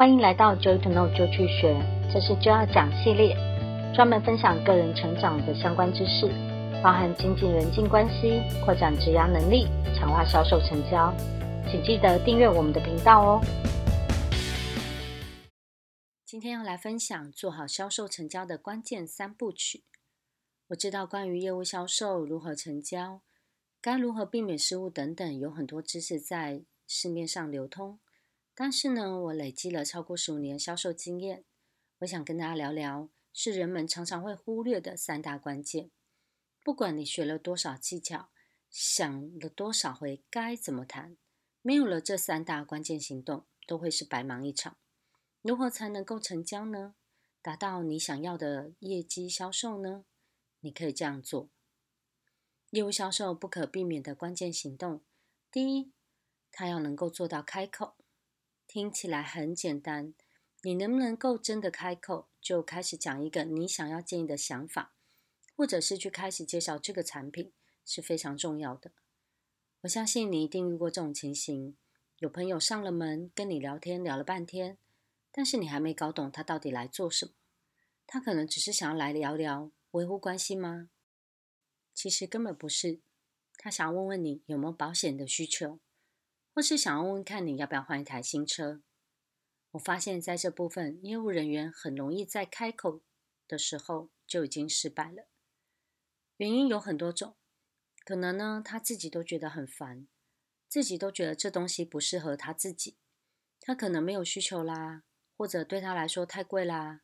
欢迎来到 Joy to Know 就去学，这是 Joy 讲系列，专门分享个人成长的相关知识，包含经济人际关系、扩展职涯能力、强化销售成交。请记得订阅我们的频道哦。今天要来分享做好销售成交的关键三部曲。我知道关于业务销售如何成交，该如何避免失误等等，有很多知识在市面上流通。但是呢，我累积了超过十五年销售经验，我想跟大家聊聊，是人们常常会忽略的三大关键。不管你学了多少技巧，想了多少回该怎么谈，没有了这三大关键行动，都会是白忙一场。如何才能够成交呢？达到你想要的业绩销售呢？你可以这样做：业务销售不可避免的关键行动，第一，他要能够做到开口。听起来很简单，你能不能够真的开口，就开始讲一个你想要建议的想法，或者是去开始介绍这个产品，是非常重要的。我相信你一定遇过这种情形：有朋友上了门跟你聊天，聊了半天，但是你还没搞懂他到底来做什么。他可能只是想要来聊聊维护关系吗？其实根本不是，他想要问问你有没有保险的需求。或是想要问问看你要不要换一台新车？我发现在这部分，业务人员很容易在开口的时候就已经失败了。原因有很多种，可能呢他自己都觉得很烦，自己都觉得这东西不适合他自己，他可能没有需求啦，或者对他来说太贵啦。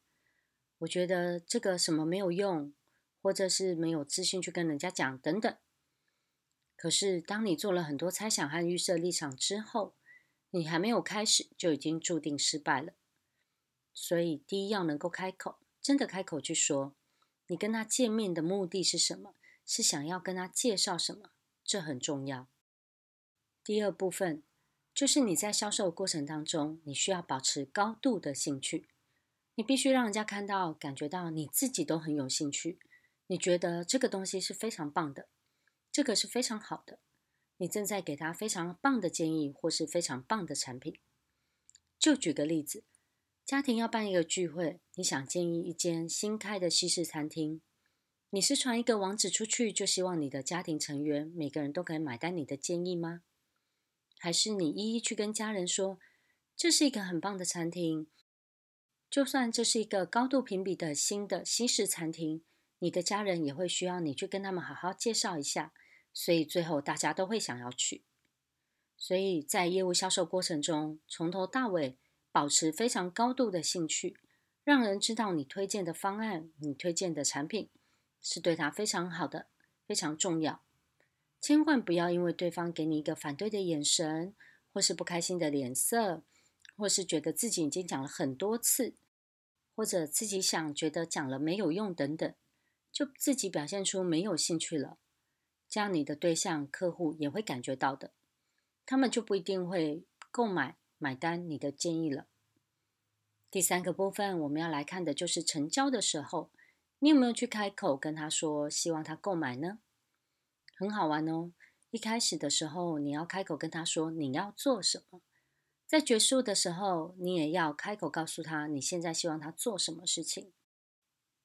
我觉得这个什么没有用，或者是没有自信去跟人家讲等等。可是，当你做了很多猜想和预设立场之后，你还没有开始，就已经注定失败了。所以，第一要能够开口，真的开口去说，你跟他见面的目的是什么？是想要跟他介绍什么？这很重要。第二部分就是你在销售过程当中，你需要保持高度的兴趣，你必须让人家看到、感觉到你自己都很有兴趣，你觉得这个东西是非常棒的。这个是非常好的，你正在给他非常棒的建议，或是非常棒的产品。就举个例子，家庭要办一个聚会，你想建议一间新开的西式餐厅，你是传一个网址出去，就希望你的家庭成员每个人都可以买单你的建议吗？还是你一一去跟家人说，这是一个很棒的餐厅，就算这是一个高度评比的新的西式餐厅，你的家人也会需要你去跟他们好好介绍一下。所以最后大家都会想要去，所以在业务销售过程中，从头到尾保持非常高度的兴趣，让人知道你推荐的方案、你推荐的产品是对他非常好的，非常重要。千万不要因为对方给你一个反对的眼神，或是不开心的脸色，或是觉得自己已经讲了很多次，或者自己想觉得讲了没有用等等，就自己表现出没有兴趣了。这样你的对象客户也会感觉到的，他们就不一定会购买买单你的建议了。第三个部分我们要来看的就是成交的时候，你有没有去开口跟他说希望他购买呢？很好玩哦，一开始的时候你要开口跟他说你要做什么，在结束的时候你也要开口告诉他你现在希望他做什么事情。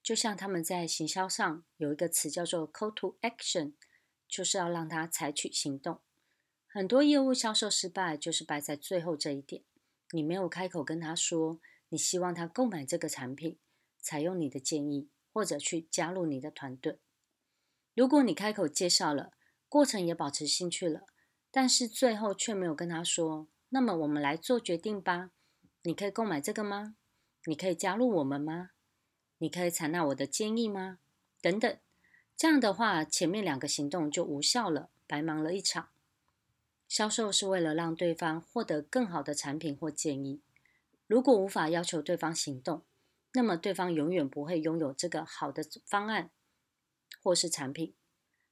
就像他们在行销上有一个词叫做 call to action。就是要让他采取行动。很多业务销售失败，就是败在最后这一点。你没有开口跟他说，你希望他购买这个产品，采用你的建议，或者去加入你的团队。如果你开口介绍了，过程也保持兴趣了，但是最后却没有跟他说，那么我们来做决定吧。你可以购买这个吗？你可以加入我们吗？你可以采纳我的建议吗？等等。这样的话，前面两个行动就无效了，白忙了一场。销售是为了让对方获得更好的产品或建议。如果无法要求对方行动，那么对方永远不会拥有这个好的方案或是产品。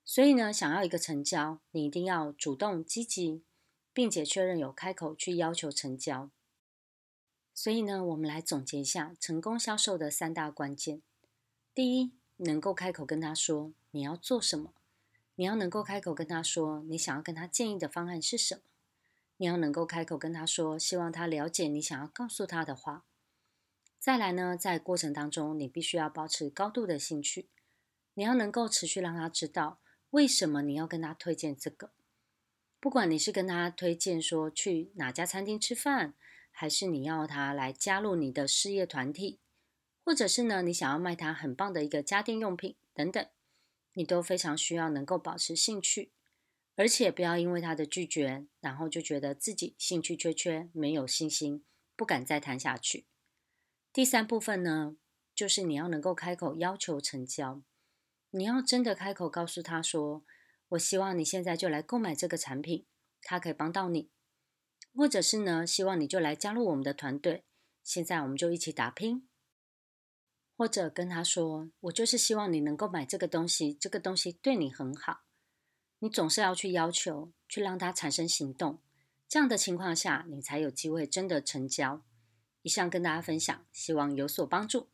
所以呢，想要一个成交，你一定要主动积极，并且确认有开口去要求成交。所以呢，我们来总结一下成功销售的三大关键：第一，能够开口跟他说你要做什么，你要能够开口跟他说你想要跟他建议的方案是什么。你要能够开口跟他说，希望他了解你想要告诉他的话。再来呢，在过程当中，你必须要保持高度的兴趣，你要能够持续让他知道为什么你要跟他推荐这个。不管你是跟他推荐说去哪家餐厅吃饭，还是你要他来加入你的事业团体，或者是呢，你想要卖他很棒的一个家电用品等等，你都非常需要能够保持兴趣。而且不要因为他的拒绝，然后就觉得自己兴趣缺缺，没有信心，不敢再谈下去。第三部分呢，就是你要能够开口要求成交，你要真的开口告诉他说：“我希望你现在就来购买这个产品，它可以帮到你。”或者是呢，希望你就来加入我们的团队，现在我们就一起打拼。或者跟他说：“我就是希望你能够买这个东西，这个东西对你很好。”你总是要去要求，去让他产生行动，这样的情况下，你才有机会真的成交。以上跟大家分享，希望有所帮助。